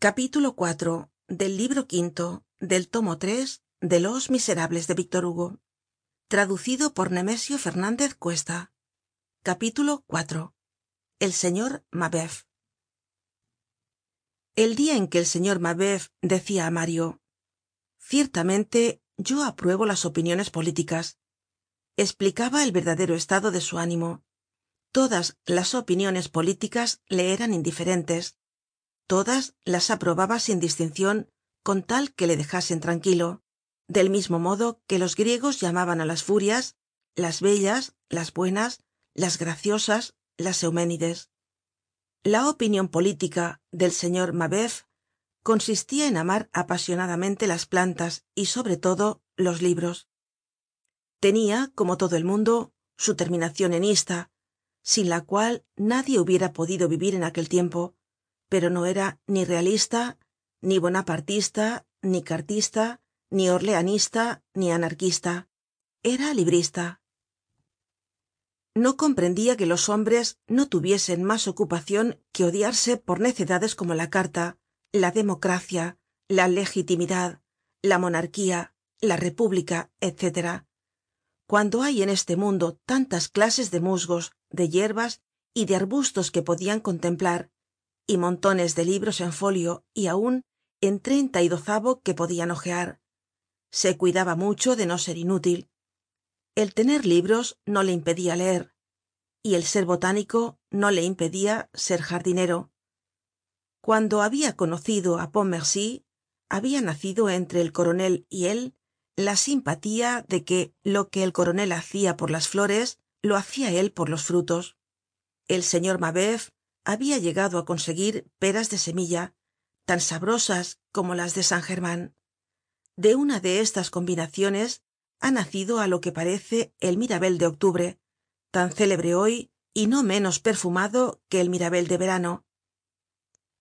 capítulo cuatro del libro quinto del tomo tres de los miserables de víctor hugo. Traducido por nemesio Fernández cuesta. Capítulo cuatro el señor mabeuf. El dia en que el señor mabeuf decia á mario ciertamente yo apruebo las opiniones políticas explicaba el verdadero estado de su ánimo. Todas las opiniones políticas le eran indiferentes todas las aprobaba sin distincion con tal que le dejasen tranquilo. Del mismo modo que los griegos llamaban á las furias las bellas las buenas las graciosas las euménides la opinion política del señor mabeuf consistia en amar apasionadamente las plantas y sobre todo los libros. Tenia como todo el mundo su terminacion en ista sin la cual nadie hubiera podido vivir en aquel tiempo pero no era ni realista ni bonapartista ni cartista ni orleanista ni anarquista. Era librista. No comprendia que los hombres no tuviesen mas ocupacion que odiarse por necedades como la carta la democracia la legitimidad la monarquía la república etc. Cuando hay en este mundo tantas clases de musgos de yerbas y de arbustos que podian contemplar y montones de libros en folio y aun en treinta y dozavo que podian hojear. Se cuidaba mucho de no ser inútil. El tener libros no le impedia leer y el ser botánico no le impedia ser jardinero. Cuando habia conocido á pontmercy habia nacido entre el coronel y él la simpatía de que lo que el coronel hacia por las flores lo hacia él por los frutos. El señor mabeuf habia llegado á conseguir peras de semilla tan sabrosas como las de san german de una de estas combinaciones ha nacido á lo que parece el mirabel de octubre tan célebre hoy y no menos perfumado que el mirabel de verano.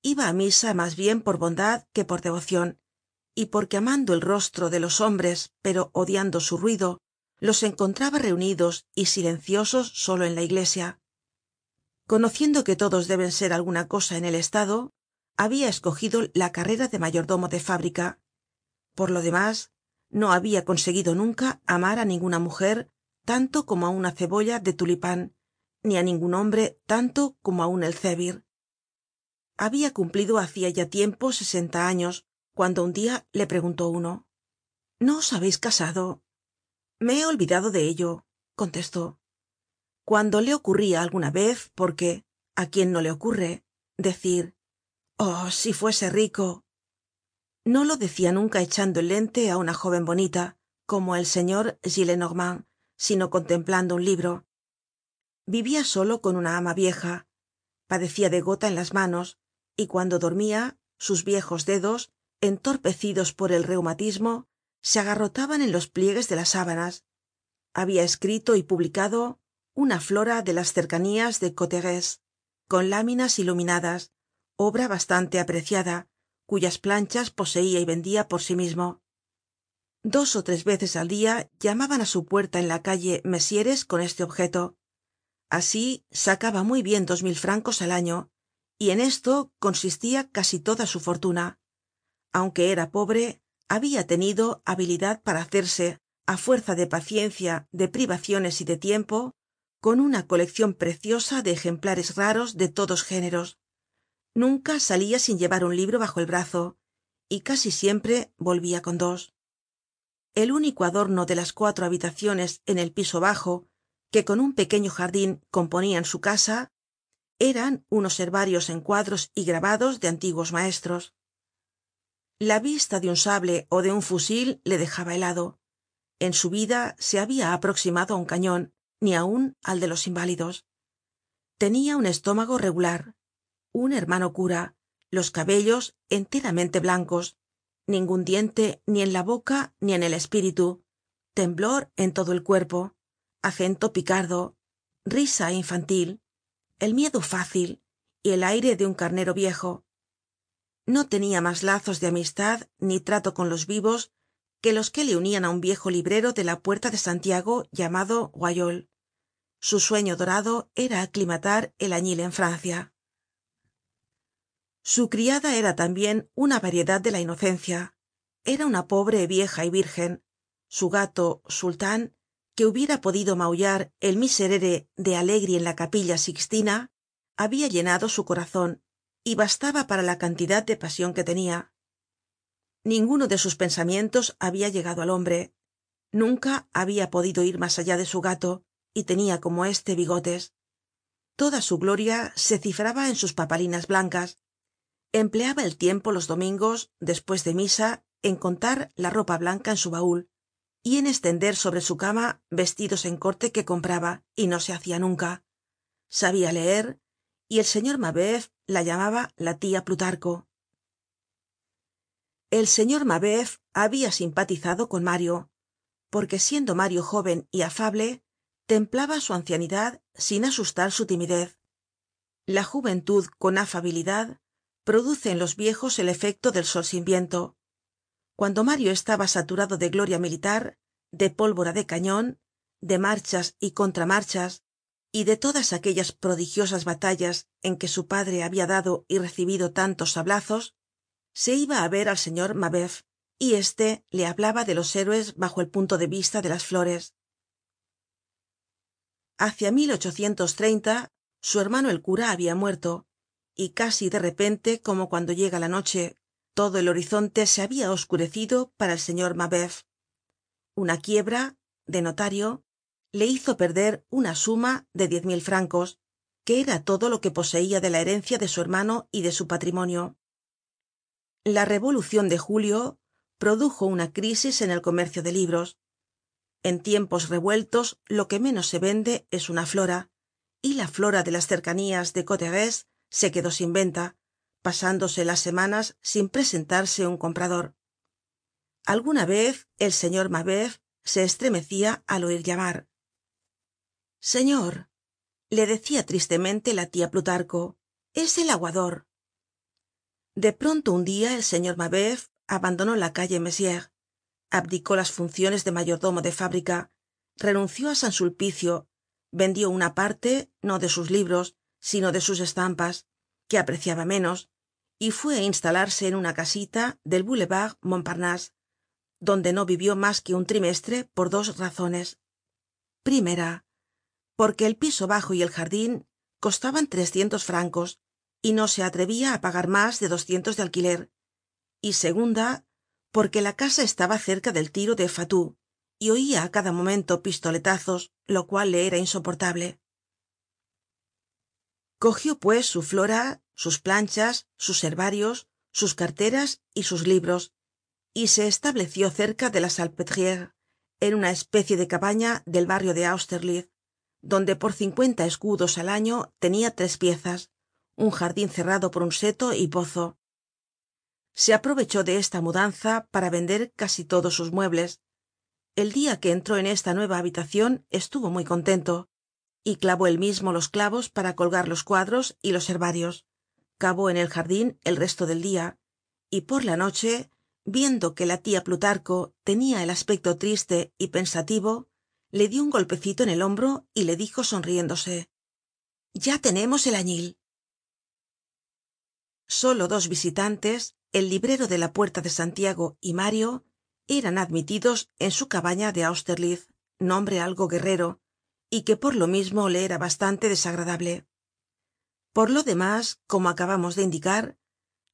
Iba á misa mas bien por bondad que por devocion y porque amando el rostro de los hombres pero odiando su ruido los encontraba reunidos y silenciosos solo en la iglesia conociendo que todos deben ser alguna cosa en el estado habia escogido la carrera de mayordomo de fábrica. Por lo demás no habia conseguido nunca amar á ninguna mujer tanto como á una cebolla de tulipan ni á ningún hombre tanto como á un elzevir habia cumplido hacia ya tiempo sesenta años cuando un dia le preguntó uno. No os habeis casado me he olvidado de ello contestó cuando le ocurria alguna vez porque á quién no le ocurre decir oh si fuese rico no lo decia nunca echando el lente á una jóven bonita como el señor gillenormand sino contemplando un libro. Vivia solo con una ama vieja padecia de gota en las manos y cuando dormia sus viejos dedos entorpecidos por el reumatismo se agarrotaban en los pliegues de las sábanas. Habia escrito y publicado una flora de las cercanías de cauteretz con láminas iluminadas obra bastante apreciada cuyas planchas poseia y vendia por sí mismo. Dos ó tres veces al dia llamaban á su puerta en la calle mezieres con este objeto. Asi sacaba muy bien dos mil francos al año y en esto consistia casi toda su fortuna. Aunque era pobre habia tenido habilidad para hacerse á fuerza de paciencia de privaciones y de tiempo con una coleccion preciosa de ejemplares raros de todos géneros. Nunca salia sin llevar un libro bajo el brazo y casi siempre volvia con dos. El único adorno de las cuatro habitaciones en el piso bajo que con un pequeño jardin componian su casa eran unos herbarios en cuadros y grabados de antiguos maestros. La vista de un sable ó de un fusil le dejaba helado. En su vida se habia aproximado á un cañon ni aun al de los inválidos. Tenia un estómago regular un hermano cura los cabellos enteramente blancos ningun diente ni en la boca ni en el espíritu temblor en todo el cuerpo acento picardo risa infantil el miedo fácil y el aire de un carnero viejo. No tenia mas lazos de amistad ni trato con los vivos que los que le unian á un viejo librero de la puerta de santiago llamado su sueño dorado era aclimatar el añil en francia. Su criada era tambien una variedad de la inocencia. Era una pobre vieja y virgen. Su gato sultan que hubiera podido maullar el miserere de allegri en la capilla sixtina habia llenado su corazon y bastaba para la cantidad de pasion que tenia ninguno de sus pensamientos habia llegado al hombre. Nunca habia podido ir mas allá de su gato y tenia como éste bigotes. Toda su gloria se cifraba en sus papalinas blancas. Empleaba el tiempo los domingos despues de misa en contar la ropa blanca en su baul y en estender sobre su cama vestidos en corte que compraba y no se hacia nunca. Sabia leer y el señor mabeuf la llamaba la tia plutarco. El señor mabeuf habia simpatizado con mario porque siendo mario jóven y afable templaba su ancianidad sin asustar su timidez. La juventud con afabilidad produce en los viejos el efecto del sol sin viento. Cuando mario estaba saturado de gloria militar de pólvora de cañon de marchas y contramarchas y de todas aquellas prodigiosas batallas en que su padre habia dado y recibido tantos sablazos se iba á ver al señor mabeuf y éste le hablaba de los héroes bajo el punto de vista de las flores hacia su hermano el cura habia muerto y casi de repente como cuando llega la noche todo el horizonte se habia oscurecido para el señor mabeuf. Una quiebra de notario le hizo perder una suma de diez mil francos que era todo lo que poseia de la herencia de su hermano y de su patrimonio. La revolucion de julio produjo una crisis en el comercio de libros en tiempos revueltos lo que menos se vende es una flora y la flora de las cercanías de cauteretz se quedó sin venta pasándose las semanas sin presentarse un comprador. Alguna vez el señor mabeuf se estremecia al oir llamar. Señor le decia tristemente la tia plutarco es el aguador de pronto un dia el señor mabeuf abandonó la calle abdicó las funciones de mayordomo de fábrica renunció á san sulpicio vendió una parte no de sus libros sino de sus estampas que apreciaba menos y fue á instalarse en una casita del boulevard montparnasse donde no vivió mas que un trimestre por dos razones. Primera porque el piso bajo y el jardin costaban trescientos francos y no se atrevia á pagar mas de doscientos de alquiler. Y segunda porque la casa estaba cerca del tiro de fatou y oia á cada momento pistoletazos lo cual le era insoportable. Cogió pues su flora sus planchas sus herbarios sus carteras y sus libros y se estableció cerca de la salpetriere en una especie de cabaña del barrio de austerlitz donde por cincuenta escudos al año tenia tres piezas un jardin cerrado por un seto y pozo se aprovechó de esta mudanza para vender casi todos sus muebles. El dia que entró en esta nueva habitacion estuvo muy contento y clavó él mismo los clavos para colgar los cuadros y los herbarios. Cavó en el jardin el resto del dia y por la noche viendo que la tia plutarco tenia el aspecto triste y pensativo le dio un golpecito en el hombro y le dijo sonriéndose ya tenemos el añil solo dos visitantes el librero de la puerta de santiago y mario eran admitidos en su cabaña de austerlitz nombre algo guerrero y que por lo mismo le era bastante desagradable. Por lo demás como acabamos de indicar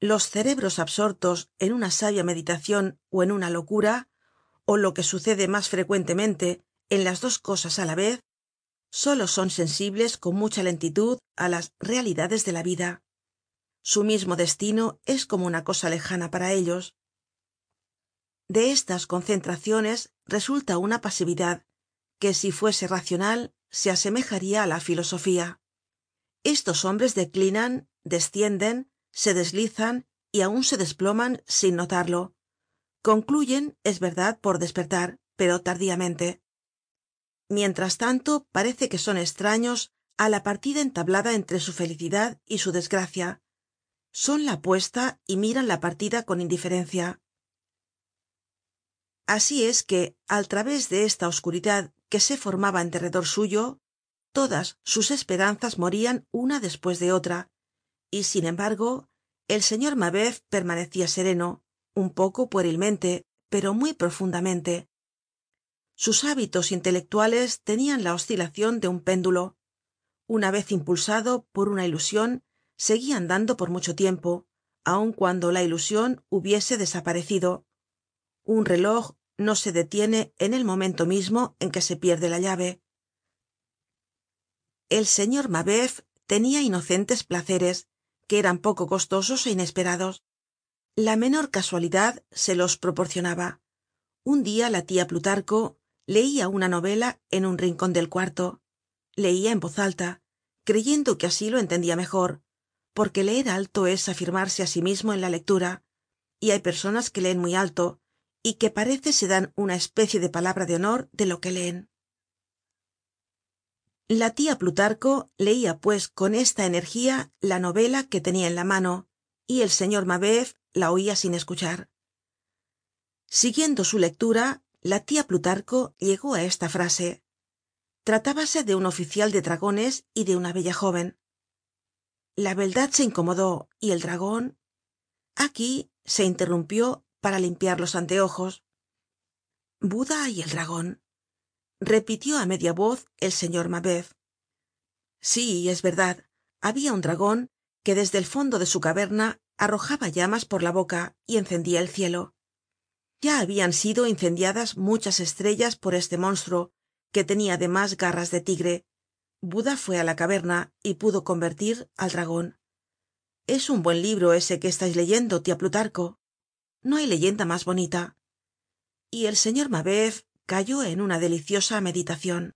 los cerebros absortos en una sabia meditacion ó en una locura ó lo que sucede mas frecuentemente en las dos cosas á la vez solo son sensibles con mucha lentitud á las realidades de la vida su mismo destino es como una cosa lejana para ellos. De estas concentraciones resulta una pasividad que si fuese racional se asemejaria á la filosofía. Estos hombres declinan descienden se deslizan y aun se desploman sin notarlo. Concluyen es verdad por despertar pero tardíamente. Mientras tanto parece que son estraños á la partida entablada entre su felicidad y su desgracia son la apuesta y miran la partida con indiferencia. Así es que al través de esta oscuridad que se formaba en derredor suyo todas sus esperanzas morian una despues de otra y sin embargo el señor mabeuf permanecia sereno un poco puerilmente pero muy profundamente. Sus hábitos intelectuales tenian la oscilacion de un péndulo. Una vez impulsado por una ilusion andando por mucho tiempo aun cuando la ilusion hubiese desaparecido. Un reloj no se detiene en el momento mismo en que se pierde la llave. El señor mabeuf tenia inocentes placeres que eran poco costosos é inesperados. La menor casualidad se los proporcionaba. Un dia la tia plutarco leia una novela en un rincon del cuarto. Leia en voz alta creyendo que así lo entendia mejor porque leer alto es afirmarse á sí mismo en la lectura y hay personas que leen muy alto y que parece se dan una especie de palabra de honor de lo que leen. La tia plutarco leia pues con esta energía la novela que tenia en la mano y el señor mabeuf la oia sin escuchar. Siguiendo su lectura la tia plutarco llegó á esta frase. Tratábase de un oficial de dragones y de una bella jóven la beldad se incomodó y el dragon aquí se interrumpió para limpiar los anteojos. Buda y el dragon repitió á media voz el señor mabeuf sí es verdad habia un dragon que desde el fondo de su caverna arrojaba llamas por la boca y encendia el cielo. Ya habian sido incendiadas muchas estrellas por este monstruo que tenia además garras de tigre buda fue á la caverna y pudo convertir al dragon es un buen libro ese que estais leyendo tia plutarco. No hay leyenda mas bonita. Y el señor mabeuf cayó en una deliciosa meditacion